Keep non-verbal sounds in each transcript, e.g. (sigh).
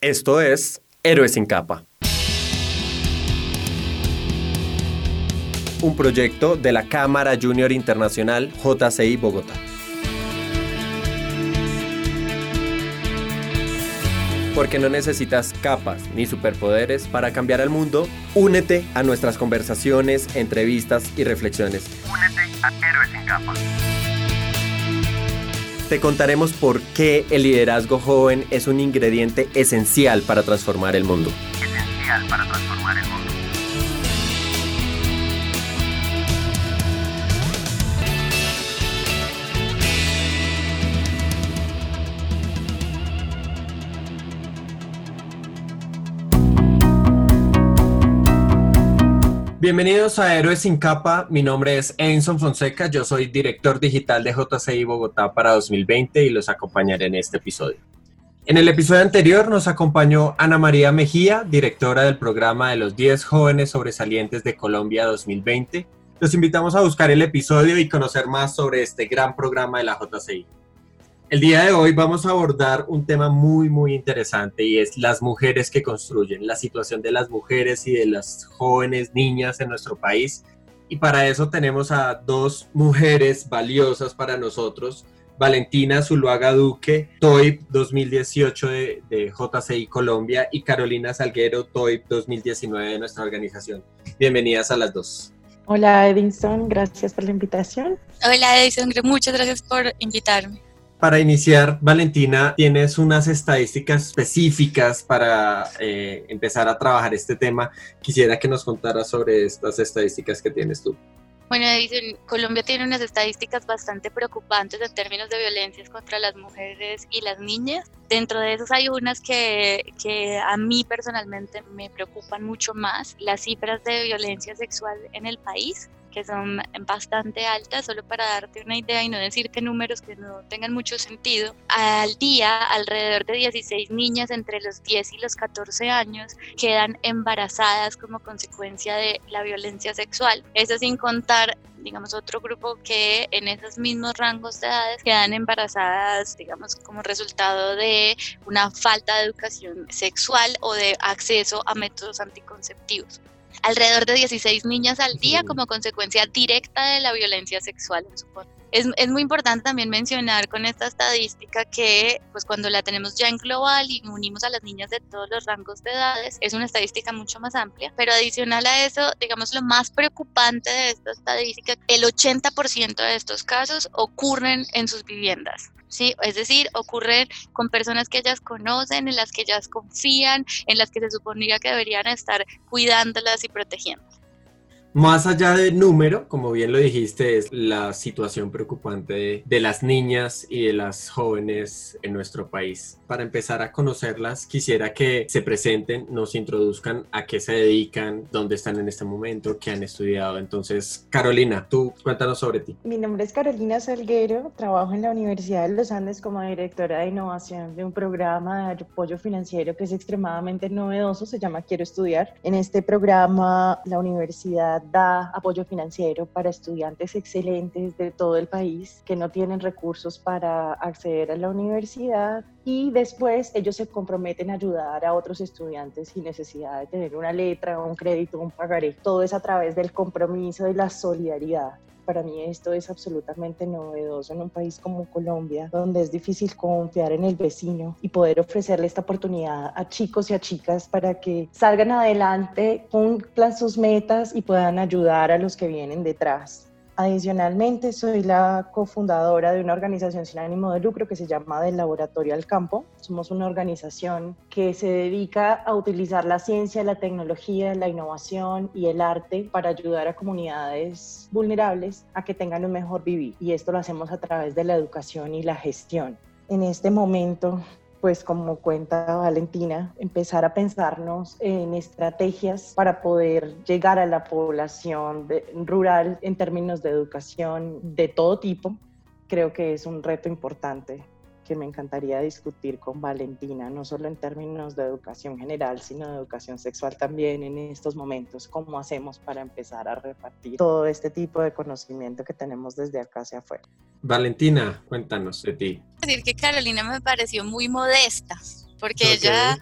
Esto es Héroes sin capa. Un proyecto de la Cámara Junior Internacional JCI Bogotá. Porque no necesitas capas ni superpoderes para cambiar el mundo, únete a nuestras conversaciones, entrevistas y reflexiones. Únete a Héroes sin capa. Te contaremos por qué el liderazgo joven es un ingrediente esencial para transformar el mundo. Esencial para transformar el mundo. Bienvenidos a Héroes sin capa. Mi nombre es Enson Fonseca. Yo soy director digital de JCI Bogotá para 2020 y los acompañaré en este episodio. En el episodio anterior nos acompañó Ana María Mejía, directora del programa de los 10 jóvenes sobresalientes de Colombia 2020. Los invitamos a buscar el episodio y conocer más sobre este gran programa de la JCI. El día de hoy vamos a abordar un tema muy, muy interesante y es las mujeres que construyen, la situación de las mujeres y de las jóvenes niñas en nuestro país. Y para eso tenemos a dos mujeres valiosas para nosotros, Valentina Zuluaga Duque, TOIP 2018 de, de, JCI Colombia y Carolina Salguero, TOIP 2019 de nuestra organización. Bienvenidas a las dos. Hola Edison, gracias por la invitación. Hola Edison, muchas gracias por invitarme. Para iniciar, Valentina, tienes unas estadísticas específicas para eh, empezar a trabajar este tema. Quisiera que nos contaras sobre estas estadísticas que tienes tú. Bueno, dicen, Colombia tiene unas estadísticas bastante preocupantes en términos de violencias contra las mujeres y las niñas. Dentro de esas hay unas que, que a mí personalmente me preocupan mucho más, las cifras de violencia sexual en el país que son bastante altas, solo para darte una idea y no decirte números que no tengan mucho sentido. Al día, alrededor de 16 niñas entre los 10 y los 14 años quedan embarazadas como consecuencia de la violencia sexual. Eso sin contar digamos, otro grupo que en esos mismos rangos de edades quedan embarazadas, digamos, como resultado de una falta de educación sexual o de acceso a métodos anticonceptivos alrededor de 16 niñas al día como consecuencia directa de la violencia sexual en su Es, es, muy importante también mencionar con esta estadística que pues cuando la tenemos ya en global y unimos a las niñas de todos los rangos de edades, es una estadística mucho más amplia, pero adicional a eso, digamos lo más preocupante de esta estadística, el 80% de estos casos ocurren en sus viviendas. ¿Sí? Es decir, ocurren con personas que ellas conocen, en las que ellas confían, en las que se suponía que deberían estar cuidándolas y protegiéndolas. Más allá del número, como bien lo dijiste, es la situación preocupante de, las niñas y de las jóvenes en nuestro país. Para empezar a conocerlas, quisiera que se presenten, nos introduzcan a qué se dedican, dónde están en este momento, qué han estudiado. Entonces, Carolina, tú cuéntanos sobre ti. Mi nombre es Carolina Salguero, trabajo en la Universidad de los Andes como directora de innovación de un programa de apoyo financiero que es extremadamente novedoso, se llama Quiero Estudiar. En este programa, la universidad da apoyo financiero para estudiantes excelentes de todo el país que no tienen recursos para acceder a la universidad y después ellos se comprometen a ayudar a otros estudiantes sin necesidad de tener una letra, un crédito, un pagaré. Todo es a través del compromiso y la solidaridad para mí esto es absolutamente novedoso en un país como Colombia, donde es difícil confiar en el vecino y poder ofrecerle esta oportunidad a chicos y a chicas para que salgan adelante, cumplan sus metas y puedan ayudar a los que vienen detrás. Adicionalmente, soy la cofundadora de una organización sin ánimo de lucro que se llama Del Laboratorio al Campo. Somos una organización que se dedica a utilizar la ciencia, la tecnología, la innovación y el arte para ayudar a comunidades vulnerables a que tengan un mejor vivir. Y esto lo hacemos a través de la educación y la gestión. En este momento pues como cuenta Valentina, empezar a pensarnos en estrategias para poder llegar a la población rural en términos de educación de todo tipo, creo que es un reto importante que me encantaría discutir con Valentina, no solo en términos de educación general, sino de educación sexual también en estos momentos, cómo hacemos para empezar a repartir todo este tipo de conocimiento que tenemos desde acá hacia afuera. Valentina, cuéntanos de ti. Decir que Carolina me pareció muy modesta, porque ella,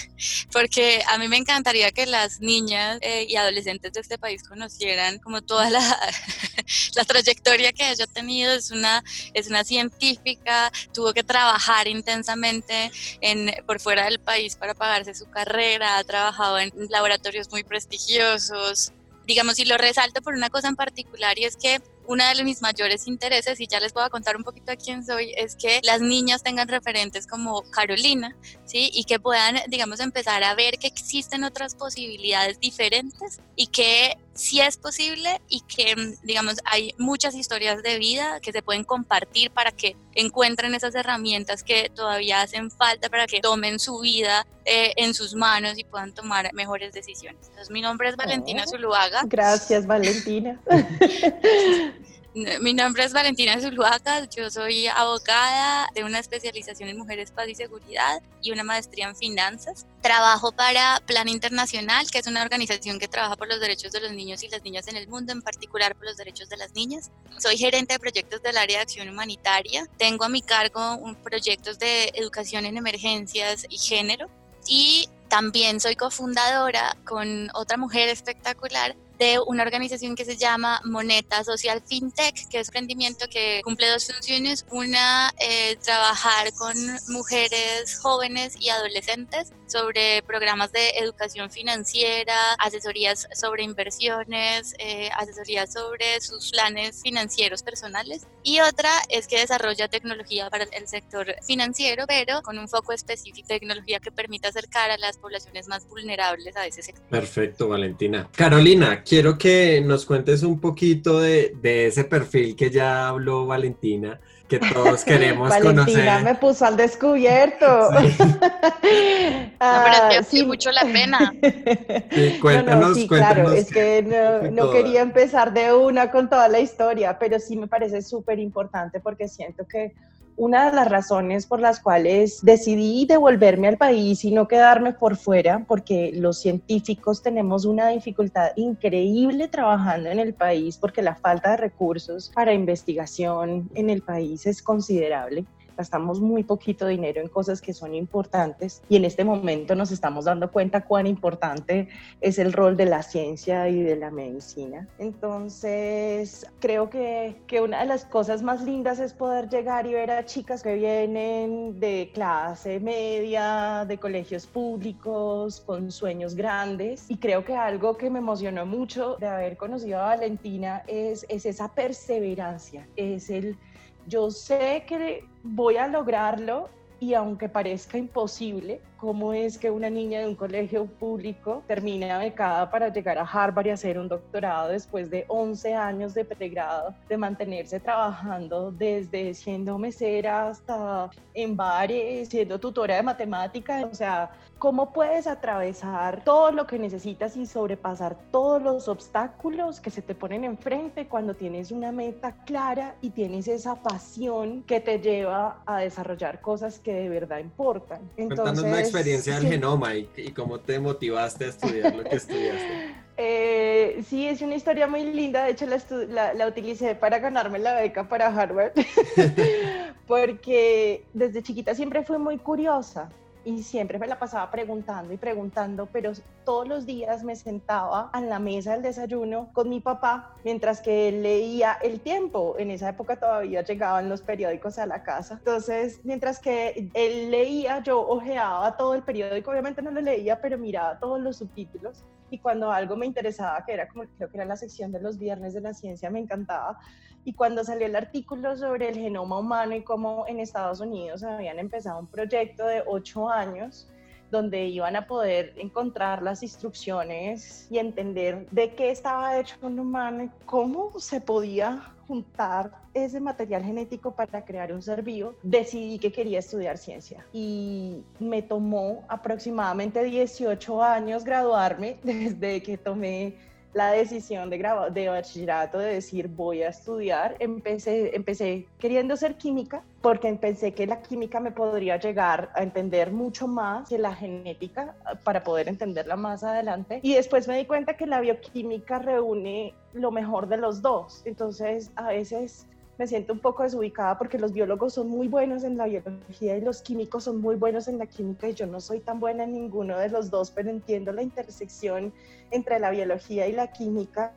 (laughs) porque a mí me encantaría que las niñas eh, y adolescentes de este país conocieran como toda la, (laughs) la trayectoria que ella ha tenido. Es una, es una científica, tuvo que trabajar intensamente en, por fuera del país para pagarse su carrera, ha trabajado en laboratorios muy prestigiosos, digamos, y lo resalto por una cosa en particular y es que uno de mis mayores intereses, y ya les voy a contar un poquito a quién soy, es que las niñas tengan referentes como Carolina, ¿sí? Y que puedan, digamos, empezar a ver que existen otras posibilidades diferentes y que sí es posible y que, digamos, hay muchas historias de vida que se pueden compartir para que encuentren esas herramientas que todavía hacen falta para que tomen su vida eh, en sus manos y puedan tomar mejores decisiones. Entonces, mi nombre es Valentina oh, Zuluaga. Gracias, Valentina. (laughs) Mi nombre es Valentina Zuluaga, yo soy abogada de una especialización en mujeres, paz y seguridad y una maestría en finanzas. Trabajo para Plan Internacional, que es una organización que trabaja por los derechos de los niños y las niñas en el mundo, en particular por los derechos de las niñas. Soy gerente de proyectos del área de acción humanitaria. Tengo a mi cargo proyectos de educación en emergencias y género. Y también soy cofundadora con otra mujer espectacular de una organización que se llama Moneta Social FinTech, que es un emprendimiento que cumple dos funciones. Una, eh, trabajar con mujeres jóvenes y adolescentes sobre programas de educación financiera, asesorías sobre inversiones, eh, asesorías sobre sus planes financieros personales. Y otra es que desarrolla tecnología para el sector financiero, pero con un foco específico tecnología que permita acercar a las poblaciones más vulnerables a ese sector. Perfecto, Valentina. Carolina, quiero que nos cuentes un poquito de, de ese perfil que ya habló Valentina que todos (laughs) queremos Valentina conocer. me puso al descubierto. Ah, (laughs) pero es que sí. mucho la pena. (laughs) Sí, cuéntanos, no, sí, claro, es que no, no quería empezar de una con toda la historia, pero sí me parece súper importante porque siento que una de las razones por las cuales decidí devolverme al país y no quedarme por fuera, porque los científicos tenemos una dificultad increíble trabajando en el país, porque la falta de recursos para investigación en el país es considerable gastamos muy poquito dinero en cosas que son importantes y en este momento nos estamos dando cuenta cuán importante es el rol de la ciencia y de la medicina. Entonces, creo que, que una de las cosas más lindas es poder llegar y ver a chicas que vienen de clase media, de colegios públicos, con sueños grandes. Y creo que algo que me emocionó mucho de haber conocido a Valentina es, es esa perseverancia, es el yo sé que voy a lograrlo y aunque parezca imposible, ¿cómo es que una niña de un colegio público termina becada para llegar a Harvard y hacer un doctorado después de 11 años de pregrado, de mantenerse trabajando desde siendo mesera hasta en bares, siendo tutora de matemáticas? O sea, ¿cómo puedes atravesar todo lo que necesitas y sobrepasar todos los obstáculos que se te ponen enfrente cuando tienes una meta clara y tienes esa pasión que te lleva a desarrollar cosas que de verdad importan? Entonces, experiencia del genoma y, cómo te motivaste a estudiar lo que estudiaste. (laughs) Eh, sí, es una historia muy linda. De hecho, la, la, utilicé para ganarme la beca para Harvard, (laughs) (laughs) porque desde chiquita siempre fui muy curiosa y siempre me la pasaba preguntando y preguntando, pero todos los días me sentaba en la mesa del desayuno con mi papá mientras que él leía El Tiempo. En esa época todavía llegaban los periódicos a la casa. Entonces, mientras que él leía, yo ojeaba todo el periódico. Obviamente no lo leía, pero miraba todos los subtítulos. Y cuando algo me interesaba, que era como creo que era la sección de los viernes de la ciencia, me encantaba. Y cuando salió el artículo sobre el genoma humano y cómo en Estados Unidos habían empezado un proyecto de ocho años donde iban a poder encontrar las instrucciones y entender de qué estaba hecho un humano y cómo se podía juntar ese material genético para crear un ser vivo, decidí que quería estudiar ciencia. Y me tomó aproximadamente 18 años graduarme (laughs) desde que tomé la decisión de, de bachillerato de decir voy a estudiar, empecé, empecé queriendo ser química porque pensé que la química me podría llegar a entender mucho más que la genética para poder entenderla más adelante. Y después me di cuenta que la bioquímica reúne lo mejor de los dos. Entonces a veces me siento un poco desubicada porque los biólogos son muy buenos en la biología y los químicos son muy buenos en la química y yo no soy tan buena en ninguno de los dos, pero entiendo la intersección entre la biología y la química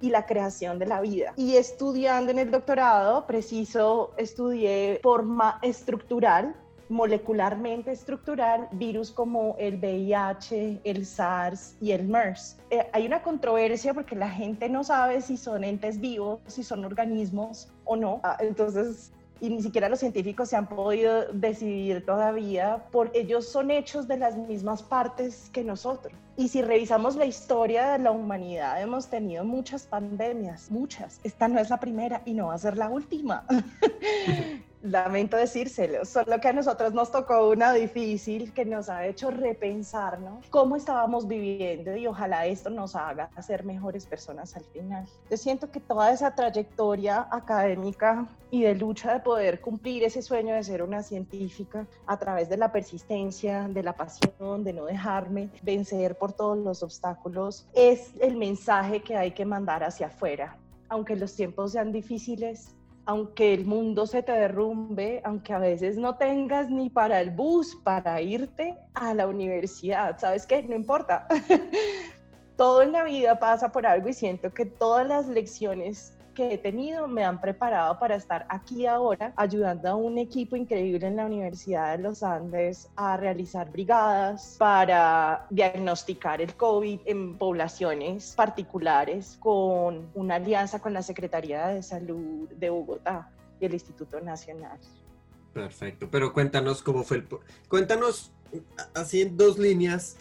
y la creación de la vida. Y estudiando en el doctorado, preciso, estudié forma estructural molecularmente estructural virus como el VIH, el SARS y el MERS. Eh, hay una controversia porque la gente no sabe si son entes vivos, si son organismos o no. Ah, entonces, y ni siquiera los científicos se han podido decidir todavía, porque ellos son hechos de las mismas partes que nosotros. Y si revisamos la historia de la humanidad, hemos tenido muchas pandemias, muchas. Esta no es la primera y no va a ser la última. (laughs) lamento decírselo, solo que a nosotros nos tocó una difícil que nos ha hecho repensarnos cómo estábamos viviendo y ojalá esto nos haga ser mejores personas al final. Yo siento que toda esa trayectoria académica y de lucha de poder cumplir ese sueño de ser una científica a través de la persistencia, de la pasión, de no dejarme vencer por todos los obstáculos, es el mensaje que hay que mandar hacia afuera. Aunque los tiempos sean difíciles, aunque el mundo se te derrumbe, aunque a veces no tengas ni para el bus para irte a la universidad, ¿sabes qué? No importa. (laughs) Todo en la vida pasa por algo y siento que todas las lecciones que he tenido me han preparado para estar aquí ahora ayudando a un equipo increíble en la Universidad de los Andes a realizar brigadas para diagnosticar el COVID en poblaciones particulares con una alianza con la Secretaría de Salud de Bogotá y el Instituto Nacional. Perfecto, pero cuéntanos cómo fue el... Cuéntanos así en dos líneas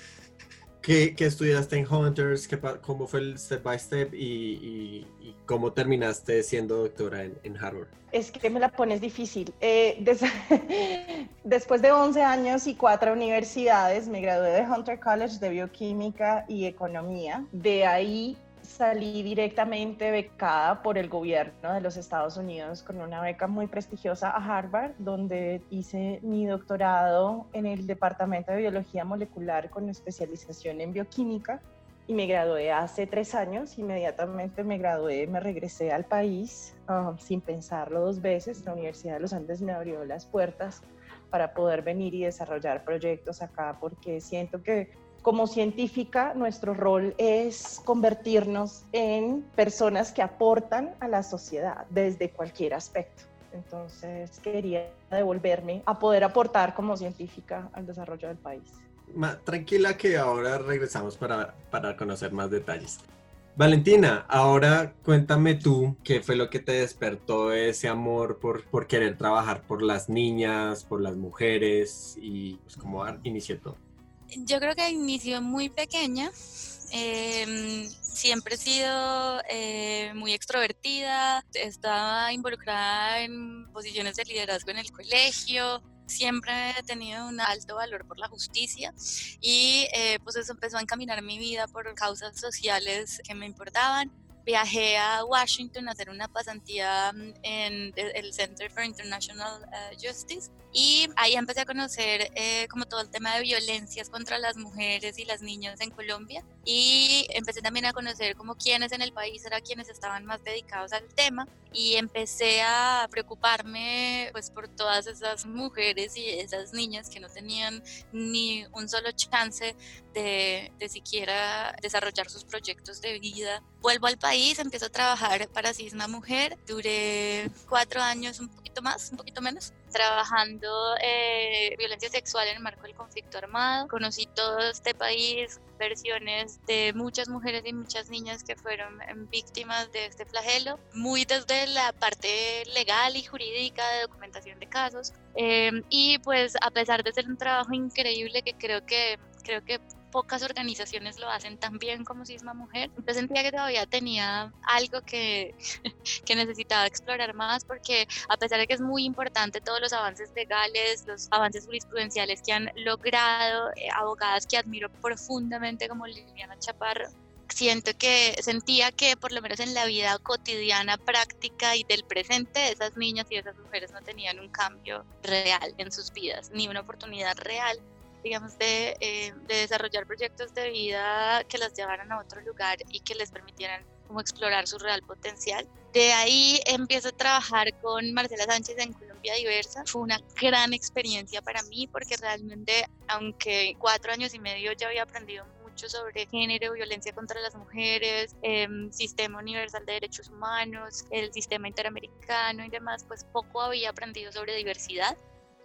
¿Qué, estudiaste en Hunters? ¿Cómo fue el step by step? Y, cómo terminaste siendo doctora en, Harvard? Es que me la pones difícil. Eh, (laughs) después de 11 años y cuatro universidades, me gradué de Hunter College de Bioquímica y Economía. De ahí salí directamente becada por el gobierno de los Estados Unidos con una beca muy prestigiosa a Harvard, donde hice mi doctorado en el Departamento de Biología Molecular con especialización en bioquímica y me gradué hace tres años. Inmediatamente me gradué, me regresé al país um, sin pensarlo dos veces. La Universidad de los Andes me abrió las puertas para poder venir y desarrollar proyectos acá porque siento que como científica, nuestro rol es convertirnos en personas que aportan a la sociedad desde cualquier aspecto. Entonces quería devolverme a poder aportar como científica al desarrollo del país. tranquila que ahora regresamos para, para conocer más detalles. Valentina, ahora cuéntame tú qué fue lo que te despertó ese amor por, por querer trabajar por las niñas, por las mujeres y pues, cómo inició todo. Yo creo que inició muy pequeña. Em, siempre he sido eh, muy extrovertida, estaba involucrada en posiciones de liderazgo en el colegio, siempre he tenido un alto valor por la justicia y eh, pues eso empezó a encaminar mi vida por causas sociales que me importaban viajé a Washington a hacer una pasantía mm, en el Center for International eh, Justice y ahí empecé a conocer eh, como todo el tema de violencias contra las mujeres y las niñas en Colombia y empecé también a conocer como quienes en el país eran quienes estaban más dedicados al tema y empecé a preocuparme pues por todas esas mujeres y esas niñas que no tenían ni un solo chance de, de siquiera desarrollar sus proyectos de vida. Vuelvo al país empiezo a trabajar para Cisma Mujer. Duré cuatro años, un poquito más, un poquito menos, trabajando eh, violencia sexual en el marco del conflicto armado. Conocí todo este país, versiones de muchas mujeres y muchas niñas que fueron víctimas de este flagelo, muy desde la parte legal y jurídica de documentación de casos. Em, y pues a pesar de ser un trabajo increíble que creo que creo que pocas organizaciones lo hacen tan bien como Sisma Mujer. Yo sentía que todavía tenía algo que, (laughs) que necesitaba explorar más porque a pesar de que es muy importante todos los avances legales, los avances jurisprudenciales que han logrado eh, abogadas que admiro profundamente como Liliana Chaparro, siento que sentía que por lo menos en la vida cotidiana, práctica y del presente, esas niñas y esas mujeres no tenían un cambio real en sus vidas, ni una oportunidad real digamos, de, eh, de, desarrollar proyectos de vida que las llevaran a otro lugar y que les permitieran como explorar su real potencial. De ahí empiezo a trabajar con Marcela Sánchez en Colombia Diversa. Fue una gran experiencia para mí porque realmente, aunque cuatro años y medio ya había aprendido mucho sobre género, violencia contra las mujeres, em, sistema universal de derechos humanos, el sistema interamericano y demás, pues poco había aprendido sobre diversidad.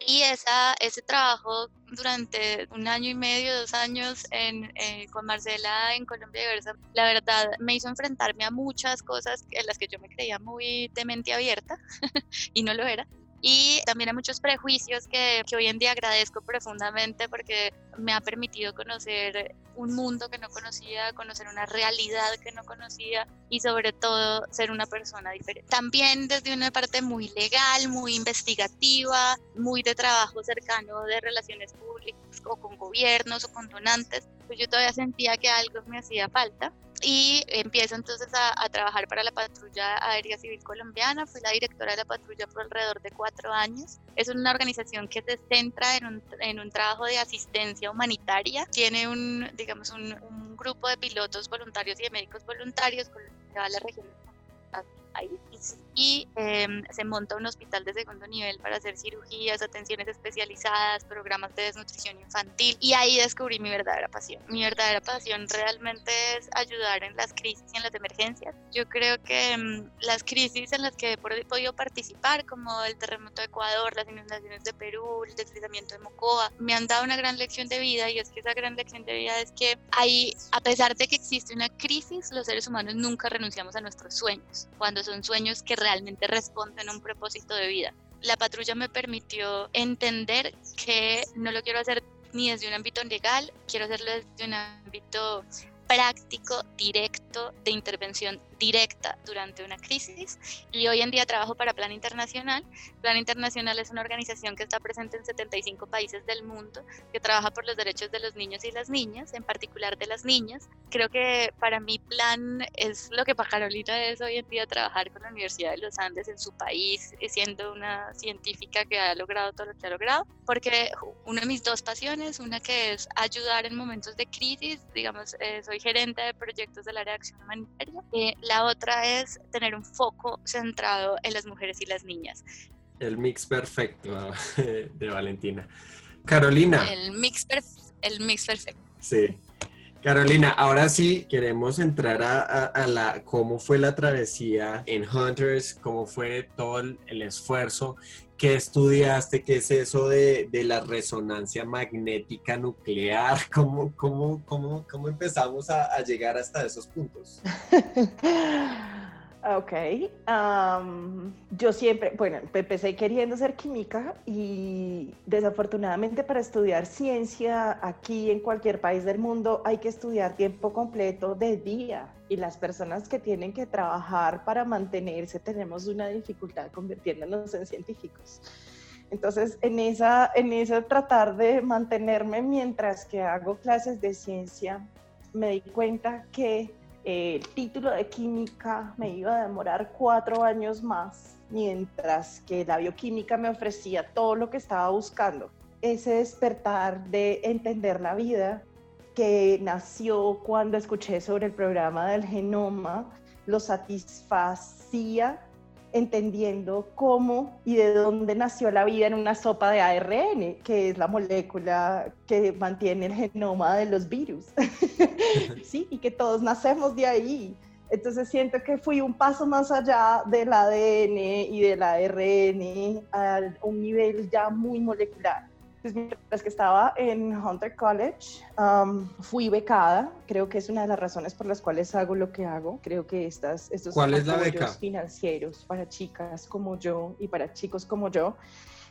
Y esa, ese trabajo durante un año y medio, dos años en, eh, con Marcela en Colombia Diversa, la verdad me hizo enfrentarme a muchas cosas en las que yo me creía muy de mente abierta (laughs) y no lo era y también hay muchos prejuicios que, que, hoy en día agradezco profundamente porque me ha permitido conocer un mundo que no conocía, conocer una realidad que no conocía y sobre todo ser una persona diferente. También desde una parte muy legal, muy investigativa, muy de trabajo cercano de relaciones públicas o con gobiernos o con donantes, pues yo todavía sentía que algo me hacía falta y empiezo entonces a, trabajar para la Patrulla Aérea Civil Colombiana. Fui la directora de la patrulla por alrededor de cuatro años. Es una organización que se centra en un, en un trabajo de asistencia humanitaria. Tiene un, digamos, un, un grupo de pilotos voluntarios y de médicos voluntarios con la región y em, se monta un hospital de segundo nivel para hacer cirugías, atenciones especializadas, programas de desnutrición infantil y ahí descubrí mi verdadera pasión. Mi verdadera pasión realmente es ayudar en las crisis y en las emergencias. Yo creo que em, las crisis en las que he podido participar, como el terremoto de Ecuador, las inundaciones de Perú, el deslizamiento de Mocoa, me han dado una gran lección de vida y es que esa gran lección de vida es que hay, a pesar de que existe una crisis, los seres humanos nunca renunciamos a nuestros sueños. Cuando son sueños que realmente responden a un propósito de vida. La patrulla me permitió entender que no lo quiero hacer ni desde un ámbito legal, quiero hacerlo desde un ámbito práctico, directo, de intervención directa durante una crisis y hoy en día trabajo para Plan Internacional. Plan Internacional es una organización que está presente en 75 países del mundo, que trabaja por los derechos de los niños y las niñas, en particular de las niñas. Creo que para mí Plan es lo que para Carolina es hoy en día trabajar con la Universidad de los Andes en su país, siendo una científica que ha logrado todo lo que ha logrado, porque una de mis dos pasiones, una que es ayudar en momentos de crisis, digamos, eh, soy gerente de proyectos del área de acción humanitaria, eh, otra es tener un foco centrado en las mujeres y las niñas. El mix perfecto (laughs) de Valentina. Carolina. El mix, el mix perfecto. Sí. Carolina, ahora sí queremos entrar a, la cómo fue la travesía en Hunters, cómo fue todo el, esfuerzo, qué estudiaste, qué es eso de, la resonancia magnética nuclear, (laughs) cómo, cómo, cómo, cómo empezamos a, a llegar hasta esos puntos. (laughs) Ok. yo siempre, bueno, empecé queriendo ser química y desafortunadamente para estudiar ciencia aquí en cualquier país del mundo hay que estudiar tiempo completo de día y las personas que tienen que trabajar para mantenerse tenemos una dificultad convirtiéndonos en científicos. Entonces, en esa, en esa tratar de mantenerme mientras que hago clases de ciencia, me di cuenta que el título de química me iba a demorar cuatro años más, mientras que la bioquímica me ofrecía todo lo que estaba buscando. Ese despertar de entender la vida que nació cuando escuché sobre el programa del genoma, lo satisfacía entendiendo cómo y de dónde nació la vida en una sopa de ARN, que es la molécula que mantiene el genoma de los virus. (laughs) sí, y que todos nacemos de ahí. Entonces siento que fui un paso más allá del ADN y del ARN a un nivel ya muy molecular. Pues mientras que estaba en Hunter College, um, fui becada. Creo que es una de las razones por las cuales hago lo que hago. Creo que estas, estos ¿Cuál es la beca? financieros para chicas como yo y para chicos como yo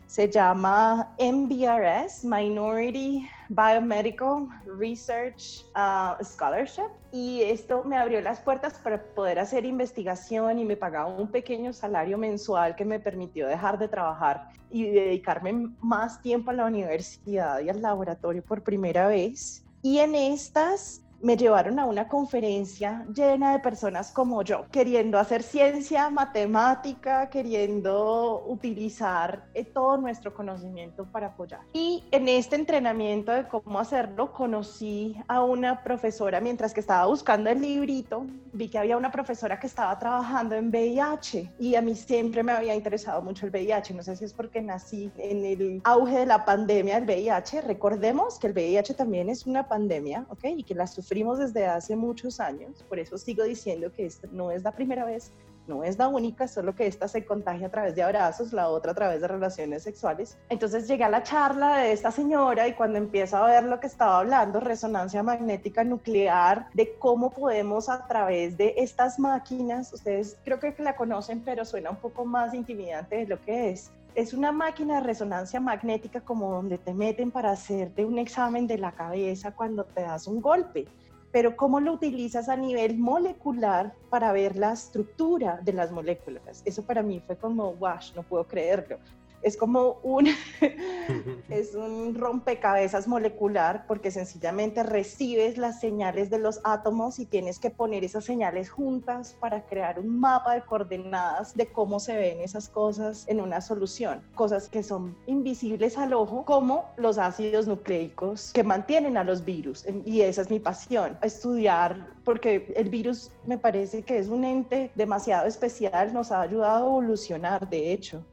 se llama MBRS, Minority Biomedical Research uh, Scholarship, y esto me abrió las puertas para poder hacer investigación y me pagaba un pequeño salario mensual que me permitió dejar de trabajar y dedicarme más tiempo a la universidad y al laboratorio por primera vez. Y en estas me llevaron a una conferencia llena de personas como yo, queriendo hacer ciencia, matemática, queriendo utilizar eh, todo nuestro conocimiento para apoyar. Y en este entrenamiento de cómo hacerlo, conocí a una profesora mientras que estaba buscando el librito, vi que había una profesora que estaba trabajando en VIH y a mí siempre me había interesado mucho el VIH. No sé si es porque nací en el auge de la pandemia del VIH. Recordemos que el VIH también es una pandemia, ¿ok? Y que la sufrimos desde hace muchos años. Por eso sigo diciendo que esta no es la primera vez no es la única, solo que esta se contagia a través de abrazos, la otra a través de relaciones sexuales. Entonces llegué a la charla de esta señora y cuando empiezo a ver lo que estaba hablando, resonancia magnética nuclear, de cómo podemos a través de estas máquinas, ustedes creo que la conocen, pero suena un poco más intimidante de lo que es. Es una máquina de resonancia magnética como donde te meten para hacerte un examen de la cabeza cuando te das un golpe pero cómo lo utilizas a nivel molecular para ver la estructura de las moléculas. Eso para mí fue como, wash, no puedo creerlo es como un, (laughs) es un rompecabezas molecular porque sencillamente recibes las señales de los átomos y tienes que poner esas señales juntas para crear un mapa de coordenadas de cómo se ven esas cosas en una solución. Cosas que son invisibles al ojo, como los ácidos nucleicos que mantienen a los virus. Y esa es mi pasión, estudiar, porque el virus me parece que es un ente demasiado especial, nos ha ayudado a evolucionar, de hecho.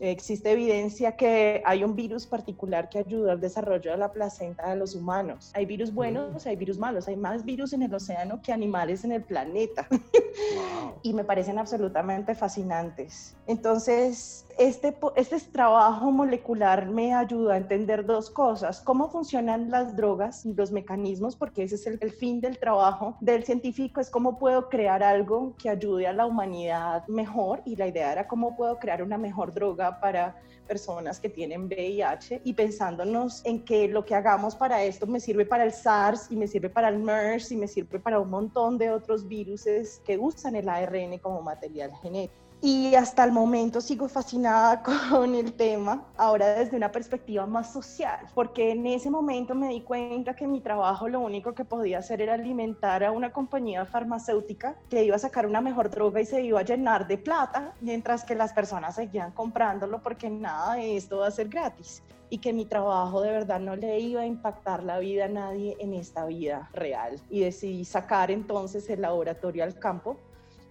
Existe evidencia que hay un virus particular que ayuda al desarrollo de la placenta de los humanos. Hay virus buenos, hay virus malos, hay más virus en el océano que animales en el planeta. (laughs) y me parecen absolutamente fascinantes. Entonces, este, este trabajo molecular me ayuda a entender dos cosas, cómo funcionan las drogas, los mecanismos, porque ese es el, el fin del trabajo del científico, es cómo puedo crear algo que ayude a la humanidad mejor y la idea era cómo puedo crear una mejor droga para personas que tienen VIH y pensándonos en que lo que hagamos para esto me sirve para el SARS y me sirve para el MERS y me sirve para un montón de otros virus que usan el ARN como material genético y hasta el momento sigo fascinada (laughs) con el tema, ahora desde una perspectiva más social, porque en ese momento me di cuenta que mi trabajo lo único que podía hacer era alimentar a una compañía farmacéutica que iba a sacar una mejor droga y se iba a llenar de plata, mientras que las personas seguían comprándolo porque nada de esto va a ser gratis y que mi trabajo de verdad no le iba a impactar la vida a nadie en esta vida real. Y decidí sacar entonces el laboratorio al campo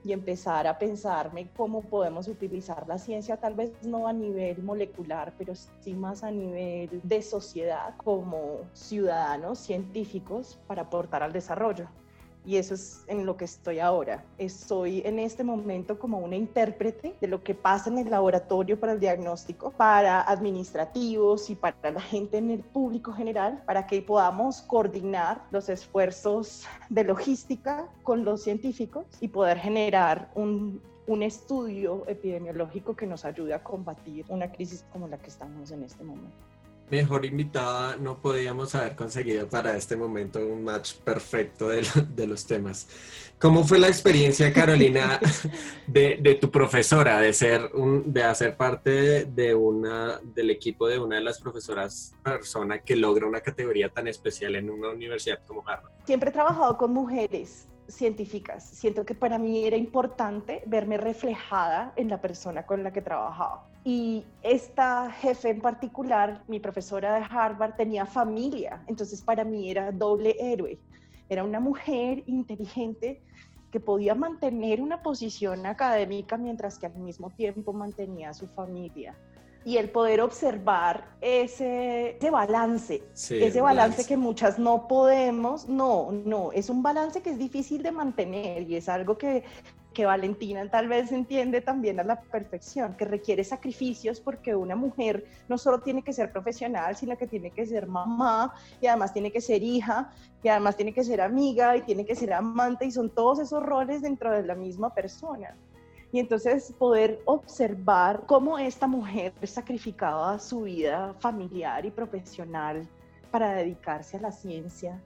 y empezar a pensarme cómo podemos utilizar la ciencia, tal vez no a nivel molecular, pero sí más a nivel de sociedad como ciudadanos científicos para aportar al desarrollo y eso es en lo que estoy ahora. Estoy en este momento como una intérprete de lo que pasa en el laboratorio para el diagnóstico, para administrativos y para la gente en el público general, para que podamos coordinar los esfuerzos de logística con los científicos y poder generar un, un estudio epidemiológico que nos ayude a combatir una crisis como la que estamos en este momento mejor invitada no podíamos haber conseguido para este momento un match perfecto de, los temas. ¿Cómo fue la experiencia, Carolina, (laughs) de, tu profesora, de, ser un, de hacer parte de una, del equipo de una de las profesoras persona que logra una categoría tan especial en una universidad como Harvard? Siempre he trabajado con mujeres científicas. Siento que para mí era importante verme reflejada en la persona con la que trabajaba. Y esta jefe en particular, mi profesora de Harvard, tenía familia, entonces para mí era doble héroe. Era una mujer inteligente que podía mantener una posición académica mientras que al mismo tiempo mantenía a su familia. Y el poder observar ese, balance, ese balance, que muchas no podemos, no, no, es un balance que es difícil de mantener y es algo que, que Valentina tal vez entiende también a la perfección, que requiere sacrificios porque una mujer no solo tiene que ser profesional, sino que tiene que ser mamá y además tiene que ser hija y además tiene que ser amiga y tiene que ser amante y son todos esos roles dentro de la misma persona. Y entonces poder observar cómo esta mujer sacrificaba su vida familiar y profesional para dedicarse a la ciencia,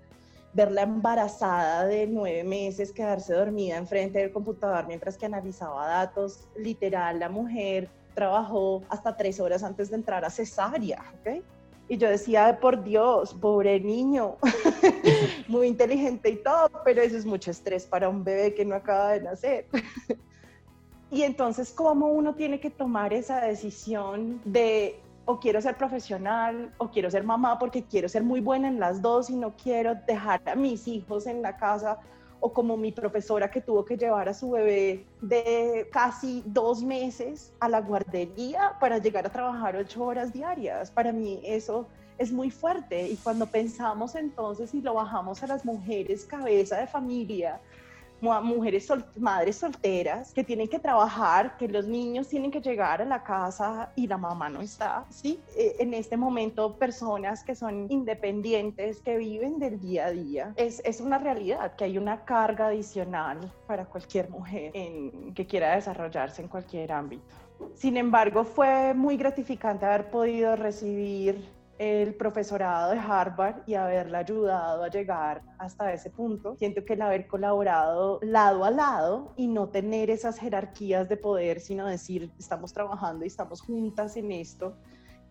verla embarazada de nueve meses, quedarse dormida enfrente del computador mientras que analizaba datos, literal, la mujer trabajó hasta tres horas antes de entrar a cesárea, ¿ok? Y yo decía, por Dios, pobre niño, (laughs) muy inteligente y todo, pero eso es mucho estrés para un bebé que no acaba de nacer. (laughs) y entonces, ¿cómo uno tiene que tomar esa decisión de o quiero ser profesional o quiero ser mamá porque quiero ser muy buena en las dos y no quiero dejar a mis hijos en la casa o como mi profesora que tuvo que llevar a su bebé de casi dos meses a la guardería para llegar a trabajar ocho horas diarias. Para mí eso es muy fuerte y cuando pensamos entonces y lo bajamos a las mujeres cabeza de familia, mujeres, madres solteras que tienen que trabajar, que los niños tienen que llegar a la casa y la mamá no está, ¿sí? Eh, en este momento, personas que son independientes, que viven del día a día, es, es una realidad, que hay una carga adicional para cualquier mujer en, que quiera desarrollarse en cualquier ámbito. Sin embargo, fue muy gratificante haber podido recibir el profesorado de Harvard y haberla ayudado a llegar hasta ese punto. Siento que el haber colaborado lado a lado y no tener esas jerarquías de poder, sino decir, estamos trabajando y estamos juntas en esto,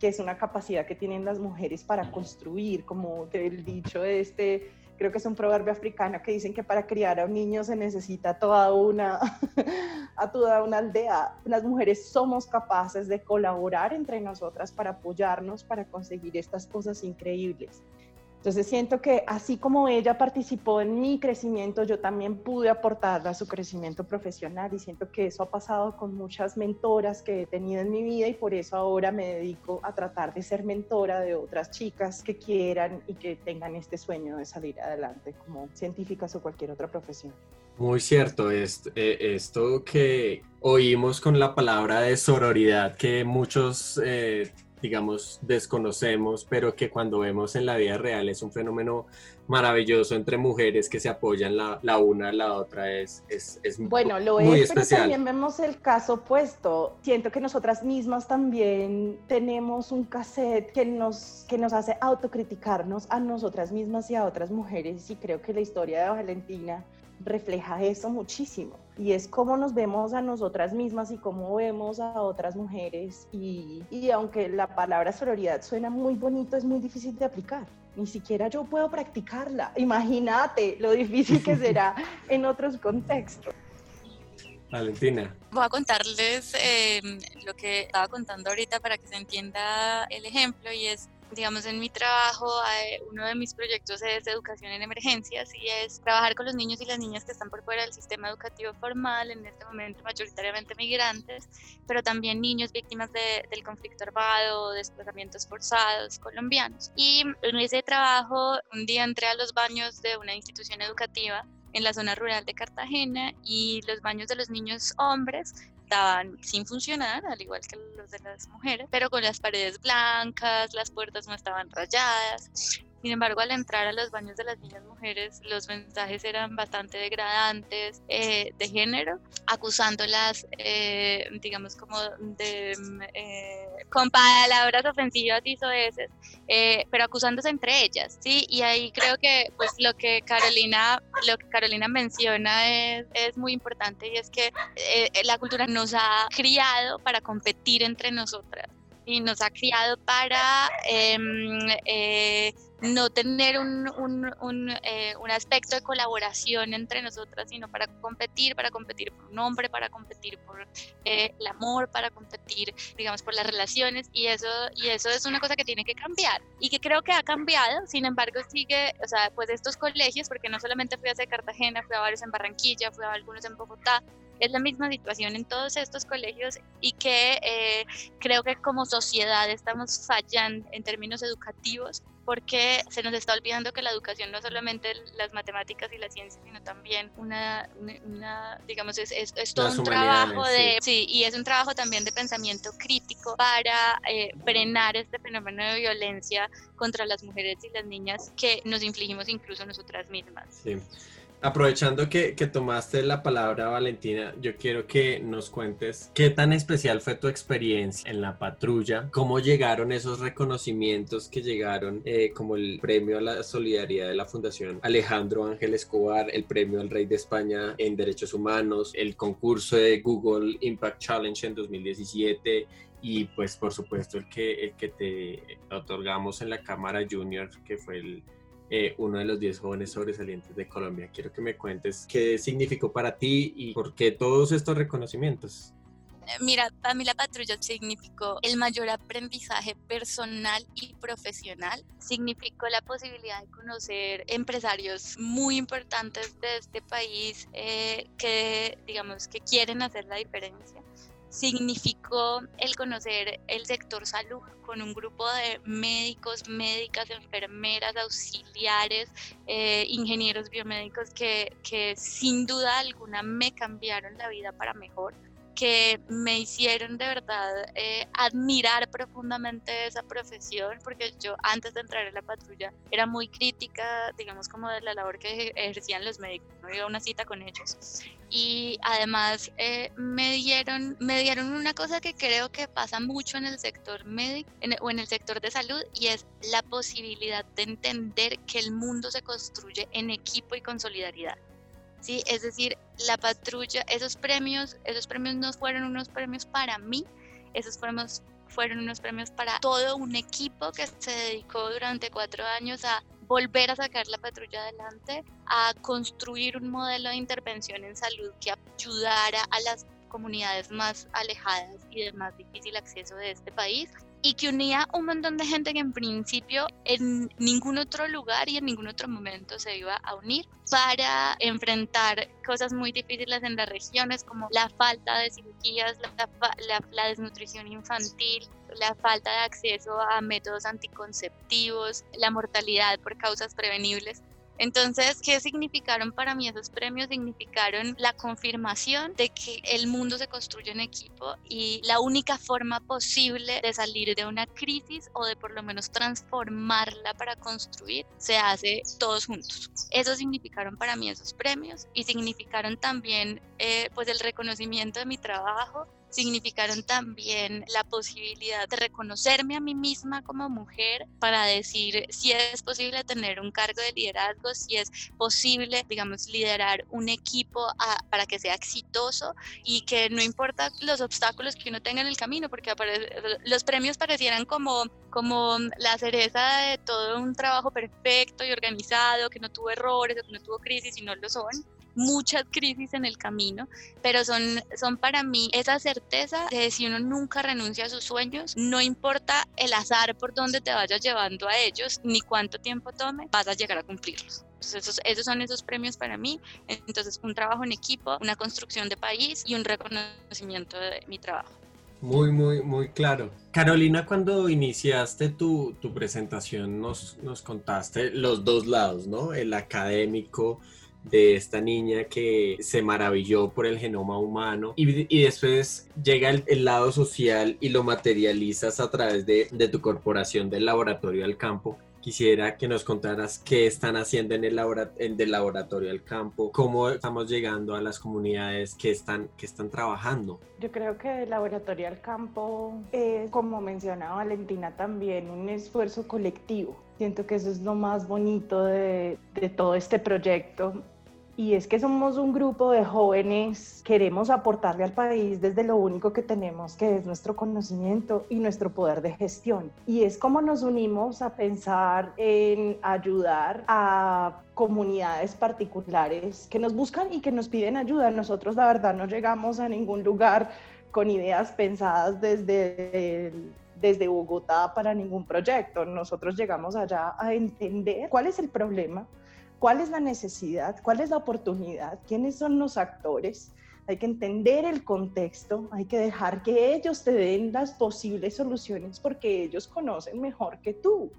que es una capacidad que tienen las mujeres para construir, como el dicho este creo que es un proverbio africano que dicen que para criar a un niño se necesita toda una, (laughs) a toda una aldea. Las mujeres somos capaces de colaborar entre nosotras para apoyarnos, para conseguir estas cosas increíbles. Entonces siento que así como ella participó en mi crecimiento, yo también pude aportarle a su crecimiento profesional y siento que eso ha pasado con muchas mentoras que he tenido en mi vida y por eso ahora me dedico a tratar de ser mentora de otras chicas que quieran y que tengan este sueño de salir adelante como científicas o cualquier otra profesión. Muy cierto, esto, eh, esto que oímos con la palabra de sororidad que muchos... Eh, digamos, desconocemos, pero que cuando vemos en la vida real es un fenómeno maravilloso entre mujeres que se apoyan la, la una a la otra, es, es, es bueno, lo muy es, especial. pero también vemos el caso opuesto. Siento que nosotras mismas también tenemos un cassette que nos, que nos hace autocriticarnos a nosotras mismas y a otras mujeres, y creo que la historia de Valentina refleja eso muchísimo y es cómo nos vemos a nosotras mismas y cómo vemos a otras mujeres y, y, aunque la palabra sororidad suena muy bonito es muy difícil de aplicar. Ni siquiera yo puedo practicarla. Imagínate lo difícil que (laughs) será en otros contextos. Valentina. Voy a contarles eh, lo que estaba contando ahorita para que se entienda el ejemplo y es digamos, en mi trabajo, uno de mis proyectos es educación en emergencias y es trabajar con los niños y las niñas que están por fuera del sistema educativo formal, en este momento mayoritariamente migrantes, pero también niños víctimas del conflicto armado, desplazamientos forzados colombianos. Y en ese trabajo, un día entré a los baños de una institución educativa en la zona rural de Cartagena y los baños de los niños hombres estaban sin funcionar, al igual que los de las mujeres, pero con las paredes blancas, las puertas no estaban rayadas. Sin embargo, al entrar a los baños de las niñas mujeres, los mensajes eran bastante degradantes eh, de género, acusándolas, eh, digamos, como de, eh, con palabras ofensivas y soeces, pero acusándose entre ellas, ¿sí? Y ahí creo que, pues, lo que Carolina, lo que Carolina menciona es, es muy importante y es que la cultura nos ha criado para competir entre nosotras y nos ha criado para em, eh, no tener un, un, un, eh, un, aspecto de colaboración entre nosotras, sino para competir, para competir por un hombre, para competir por eh, el amor, para competir, digamos, por las relaciones, y eso, y eso es una cosa que tiene que cambiar, y que creo que ha cambiado, sin embargo, sigue, o sea, pues estos colegios, porque no solamente fui a Cartagena, fui a varios en Barranquilla, fui a algunos en Bogotá, es la misma situación en todos estos colegios y que eh, creo que como sociedad estamos fallando en términos educativos porque se nos está olvidando que la educación no es solamente las matemáticas y la ciencia, sino también una, digamos, es, es, todo un trabajo de, sí. y es un trabajo también de pensamiento crítico para eh, frenar este fenómeno de violencia contra las mujeres y las niñas que nos infligimos incluso nosotras mismas. Sí. Aprovechando que, tomaste la palabra, Valentina, yo quiero que nos cuentes qué tan especial fue tu experiencia en la patrulla, cómo llegaron esos reconocimientos que llegaron, eh, como el premio a la solidaridad de la Fundación Alejandro Ángel Escobar, el premio al Rey de España en Derechos Humanos, el concurso de Google Impact Challenge en 2017 y pues por supuesto el que, el que te otorgamos en la Cámara Junior, que fue el, eh, uno de los 10 jóvenes sobresalientes de Colombia. Quiero que me cuentes qué significó para ti y por qué todos estos reconocimientos. Eh, mira, para mí la patrulla significó el mayor aprendizaje personal y profesional. Significó la posibilidad de conocer empresarios muy importantes de este país eh, que, digamos, que quieren hacer la diferencia significó el conocer el sector salud con un grupo de médicos, médicas, enfermeras, auxiliares, eh, ingenieros biomédicos que, que sin duda alguna me cambiaron la vida para mejor que me hicieron de verdad eh, admirar profundamente esa profesión, porque yo antes de entrar en la patrulla era muy crítica, digamos, como de la labor que ejercían los médicos, no iba a una cita con ellos. Y además eh, me, dieron, me dieron una cosa que creo que pasa mucho en el sector médico o en el sector de salud y es la posibilidad de entender que el mundo se construye en equipo y con solidaridad. ¿Sí? Es decir, la patrulla, esos premios, esos premios no fueron unos premios para mí, esos premios fueron unos premios para todo un equipo que se dedicó durante cuatro años a volver a sacar la patrulla adelante, a construir un modelo de intervención en salud que ayudara a las comunidades más alejadas y de más difícil acceso de este país y que unía un montón de gente que en principio en ningún otro lugar y en ningún otro momento se iba a unir para enfrentar cosas muy difíciles en las regiones como la falta de cirugías, la, la desnutrición infantil, la falta de acceso a métodos anticonceptivos, la mortalidad por causas prevenibles. Entonces, ¿qué significaron para mí esos premios? Significaron la confirmación de que el mundo se construye en equipo y la única forma posible de salir de una crisis o de por lo menos transformarla para construir se hace todos juntos. Eso significaron para mí esos premios y significaron también eh, pues el reconocimiento de mi trabajo significaron también la posibilidad de reconocerme a mí misma como mujer para decir si es posible tener un cargo de liderazgo, si es posible, digamos, liderar un equipo para que sea exitoso y que no importa los obstáculos que uno tenga en el camino, porque los premios parecieran como, como la cereza de todo un trabajo perfecto y organizado, que no tuvo errores o que no tuvo crisis y no lo son muchas crisis en el camino, pero son, son para mí esa certeza de si uno nunca renuncia a sus sueños, no importa el azar por donde te vayas llevando a ellos, ni cuánto tiempo tome, vas a llegar a cumplirlos. esos, esos son esos premios para mí. Entonces, un trabajo en equipo, una construcción de país y un reconocimiento de mi trabajo. Muy, muy, muy claro. Carolina, cuando iniciaste tu, tu presentación nos, nos contaste los dos lados, ¿no? El académico de esta niña que se maravilló por el genoma humano y, después llega el, lado social y lo materializas a través de, tu corporación del laboratorio al campo. Quisiera que nos contaras qué están haciendo en el en del laboratorio al campo, cómo estamos llegando a las comunidades que están, que están trabajando. Yo creo que el laboratorio al campo es, como mencionaba Valentina, también un esfuerzo colectivo Siento que eso es lo más bonito de, de todo este proyecto y es que somos un grupo de jóvenes, queremos aportarle al país desde lo único que tenemos, que es nuestro conocimiento y nuestro poder de gestión. Y es como nos unimos a pensar en ayudar a comunidades particulares que nos buscan y que nos piden ayuda. Nosotros la verdad no llegamos a ningún lugar con ideas pensadas desde el desde Bogotá para ningún proyecto. Nosotros llegamos allá a entender cuál es el problema, cuál es la necesidad, cuál es la oportunidad, quiénes son los actores. Hay que entender el contexto, hay que dejar que ellos te den las posibles soluciones porque ellos conocen mejor que tú.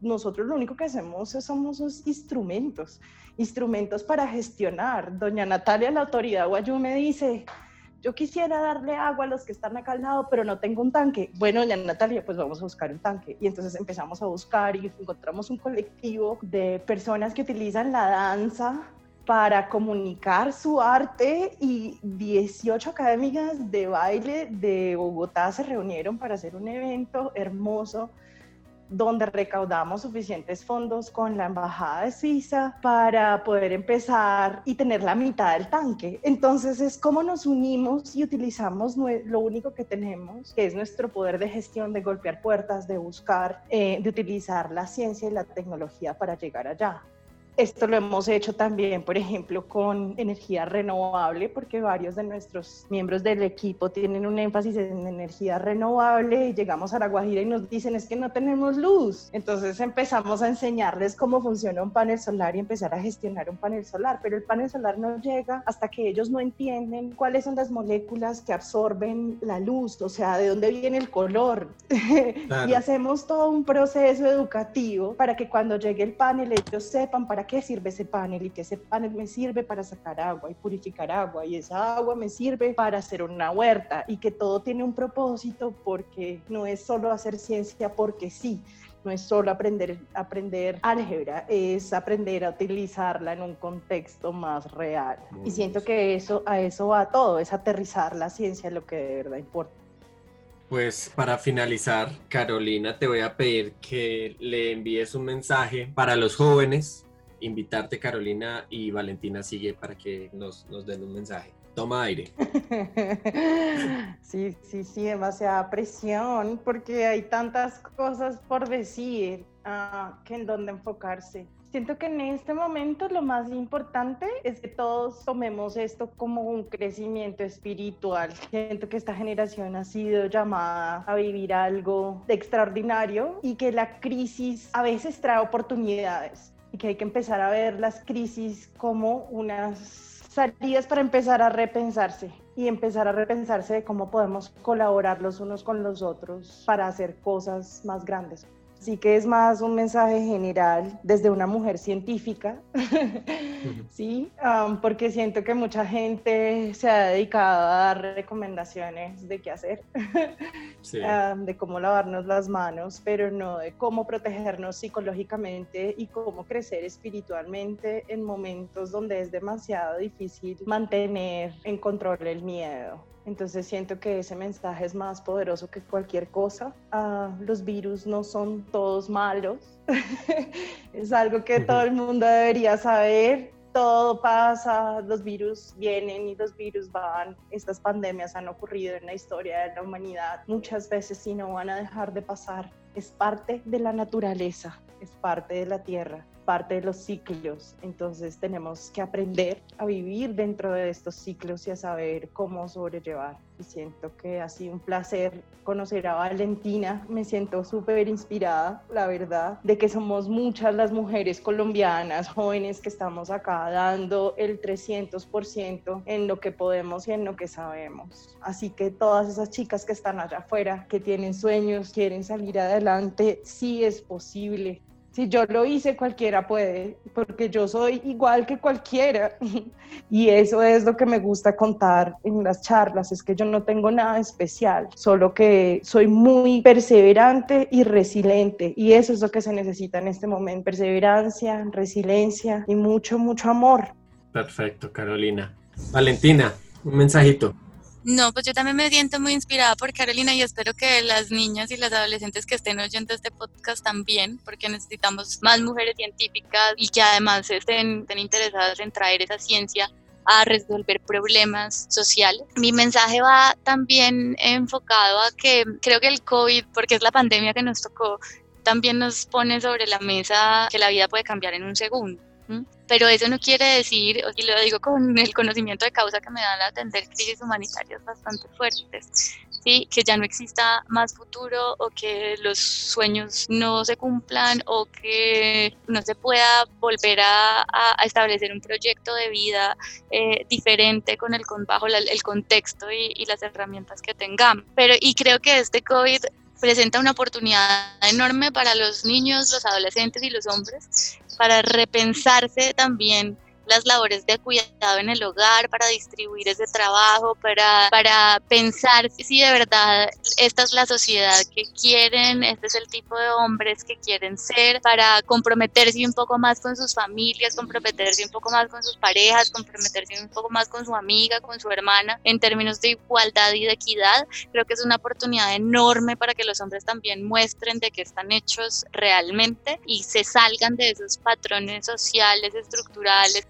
Nosotros lo único que hacemos es somos instrumentos, instrumentos para gestionar. Doña Natalia, la autoridad Guayú, dice, yo quisiera darle agua a los que están acá al lado, pero no tengo un tanque. Bueno, ya Natalia, pues vamos a buscar un tanque. Y entonces empezamos a buscar y encontramos un colectivo de personas que utilizan la danza para comunicar su arte y 18 académicas de baile de Bogotá se reunieron para hacer un evento hermoso donde recaudamos suficientes fondos con la Embajada de Suiza para poder empezar y tener la mitad del tanque. Entonces es como nos unimos y utilizamos lo único que tenemos, que es nuestro poder de gestión, de golpear puertas, de buscar, eh, de utilizar la ciencia y la tecnología para llegar allá. Esto lo hemos hecho también, por ejemplo, con energía renovable, porque varios de nuestros miembros del equipo tienen un énfasis en energía renovable y llegamos a La Guajira y nos dicen es que no tenemos luz. Entonces empezamos a enseñarles cómo funciona un panel solar y empezar a gestionar un panel solar, pero el panel solar no llega hasta que ellos no entienden cuáles son las moléculas que absorben la luz, o sea, de dónde viene el color. (laughs) y hacemos todo un proceso educativo para que cuando llegue el panel ellos sepan para qué sirve ese panel y que ese panel me sirve para sacar agua y purificar agua y esa agua me sirve para hacer una huerta y que todo tiene un propósito porque no es solo hacer ciencia porque sí, no es solo aprender, aprender álgebra, es aprender a utilizarla en un contexto más real. y siento que eso, a eso va todo, es aterrizar la ciencia en lo que de verdad importa. Pues para finalizar, Carolina, te voy a pedir que le envíes un mensaje para los jóvenes invitarte, Carolina, y Valentina sigue para que nos, nos den un mensaje. Toma aire. (laughs) Sí, sí, sí, demasiada presión porque hay tantas cosas por decir ah, que en dónde enfocarse. Siento que en este momento lo más importante es que todos tomemos esto como un crecimiento espiritual. Siento que esta generación ha sido llamada a vivir algo de extraordinario y que la crisis a veces trae oportunidades y que hay que empezar a ver las crisis como unas salidas para empezar a repensarse y empezar a repensarse de cómo podemos colaborar los unos con los otros para hacer cosas más grandes. Así que es más un mensaje general desde una mujer científica, (laughs) ¿sí? porque siento que mucha gente se ha dedicado a dar recomendaciones de qué hacer, (laughs) de cómo lavarnos las manos, pero no de cómo protegernos psicológicamente y cómo crecer espiritualmente en momentos donde es demasiado difícil mantener en control el miedo. Entonces siento que ese mensaje es más poderoso que cualquier cosa. Ah, los virus no son todos malos. (laughs) es algo que todo el mundo debería saber. Todo pasa, los virus vienen y los virus van. Estas pandemias han ocurrido en la historia de la humanidad muchas veces y no van a dejar de pasar. Es parte de la naturaleza, es parte de la tierra parte de los ciclos, entonces tenemos que aprender a vivir dentro de estos ciclos y a saber cómo sobrellevar. Y siento que ha sido un placer conocer a Valentina, me siento súper inspirada, la verdad, de que somos muchas las mujeres colombianas, jóvenes que estamos acá dando el 300% en lo que podemos y en lo que sabemos. Así que todas esas chicas que están allá afuera, que tienen sueños, quieren salir adelante, sí es posible si yo lo hice, cualquiera puede, porque yo soy igual que cualquiera. (laughs) Y eso es lo que me gusta contar en las charlas, es que yo no tengo nada especial, solo que soy muy perseverante y resiliente. Y eso es lo que se necesita en este momento, perseverancia, resiliencia y mucho, mucho amor. Perfecto, Carolina. Valentina, un mensajito. No, pues yo también me siento muy inspirada por Carolina y espero que las niñas y las adolescentes que estén oyendo este podcast también, porque necesitamos más mujeres científicas y que además estén, estén interesadas en traer esa ciencia a resolver problemas sociales. Mi mensaje va también enfocado a que creo que el COVID, porque es la pandemia que nos tocó, también nos pone sobre la mesa que la vida puede cambiar en un segundo pero eso no quiere decir, y lo digo con el conocimiento de causa que me da la atender crisis humanitarias bastante fuertes, ¿sí? que ya no exista más futuro o que los sueños no se cumplan o que no se pueda volver a, establecer un proyecto de vida eh, diferente con el, bajo el contexto y, y las herramientas que tengamos. Pero, y creo que este COVID presenta una oportunidad enorme para los niños, los adolescentes y los hombres para repensarse también las labores de cuidado en el hogar, para distribuir ese trabajo, para, para pensar si de verdad esta es la sociedad que quieren, este es el tipo de hombres que quieren ser, para comprometerse un poco más con sus familias, comprometerse un poco más con sus parejas, comprometerse un poco más con su amiga, con su hermana, en términos de igualdad y de equidad. Creo que es una oportunidad enorme para que los hombres también muestren de que están hechos realmente y se salgan de esos patrones sociales, estructurales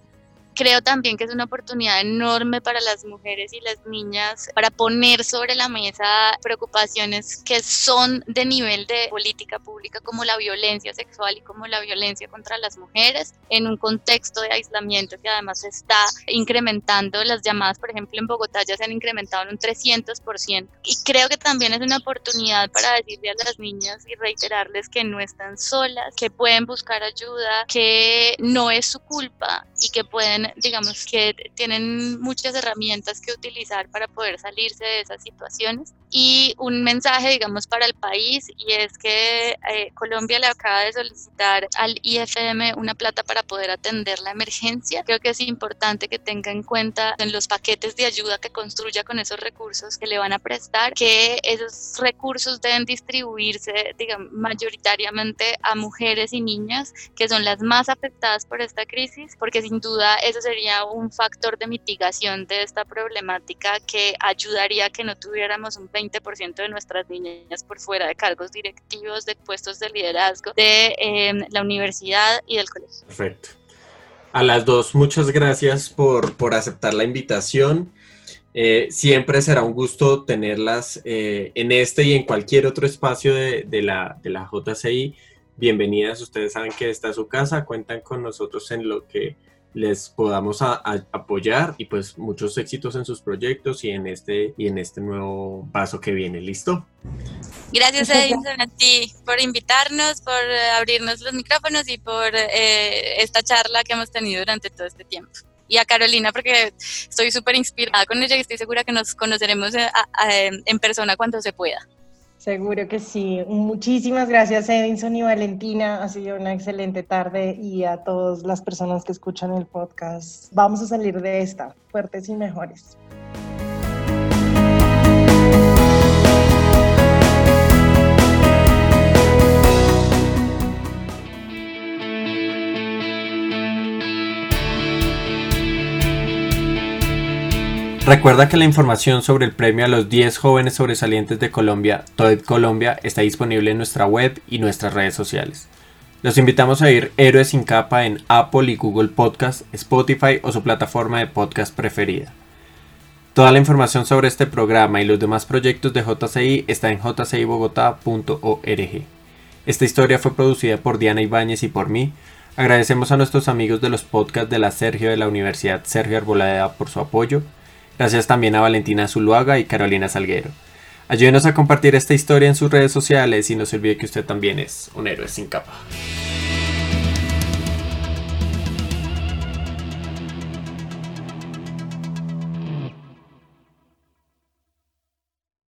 Creo también que es una oportunidad enorme para las mujeres y las niñas para poner sobre la mesa preocupaciones que son de nivel de política pública como la violencia sexual y como la violencia contra las mujeres en un contexto de aislamiento que además está incrementando. Las llamadas, por ejemplo, en Bogotá ya se han incrementado en un 300%. Y creo que también es una oportunidad para decirle a las niñas y reiterarles que no están solas, que pueden buscar ayuda, que no es su culpa y que pueden, digamos, que tienen muchas herramientas que utilizar para poder salirse de esas situaciones. Y un mensaje, digamos, para el país y es que eh, Colombia le acaba de solicitar al IFM una plata para poder atender la emergencia. Creo que es importante que tenga en cuenta en los paquetes de ayuda que construya con esos recursos que le van a prestar, que esos recursos deben distribuirse, digamos, mayoritariamente a mujeres y niñas, que son las más afectadas por esta crisis, porque sin duda eso sería un factor de mitigación de esta problemática que ayudaría a que no tuviéramos un 20% de nuestras niñas por fuera de cargos directivos, de puestos de liderazgo de em, la universidad y del colegio. Perfecto. A las dos, muchas gracias por, por aceptar la invitación. Eh, siempre será un gusto tenerlas eh, en este y en cualquier otro espacio de, de, la, de la JCI. Bienvenidas, ustedes saben que esta es su casa, cuentan con nosotros en lo que les podamos apoyar y pues muchos éxitos en sus proyectos y en este y en este nuevo paso que viene. ¿Listo? Gracias Edison a ti por invitarnos, por abrirnos los micrófonos y por eh, esta charla que hemos tenido durante todo este tiempo. Y a Carolina porque estoy súper inspirada con ella y estoy segura que nos conoceremos eh, en persona cuando se pueda. Seguro que sí. Muchísimas gracias Edinson y Valentina. Ha sido una excelente tarde y a todas las personas que escuchan el podcast. Vamos a salir de esta fuertes y mejores. Recuerda que la información sobre el premio a los 10 jóvenes sobresalientes de Colombia, TOED Colombia, está disponible en nuestra web y nuestras redes sociales. Los invitamos a ir Héroes sin capa en Apple y Google Podcast, Spotify o su plataforma de podcast preferida. Toda la información sobre este programa y los demás proyectos de JCI está en jcibogotá.org. Esta historia fue producida por Diana Ibáñez y por mí. Agradecemos a nuestros amigos de los podcasts de la Sergio de la Universidad Sergio Arboleda por su apoyo Gracias también a Valentina Zuluaga y Carolina Salguero. Ayúdenos a compartir esta historia en sus redes sociales y no se olvide que usted también es un héroe sin capa.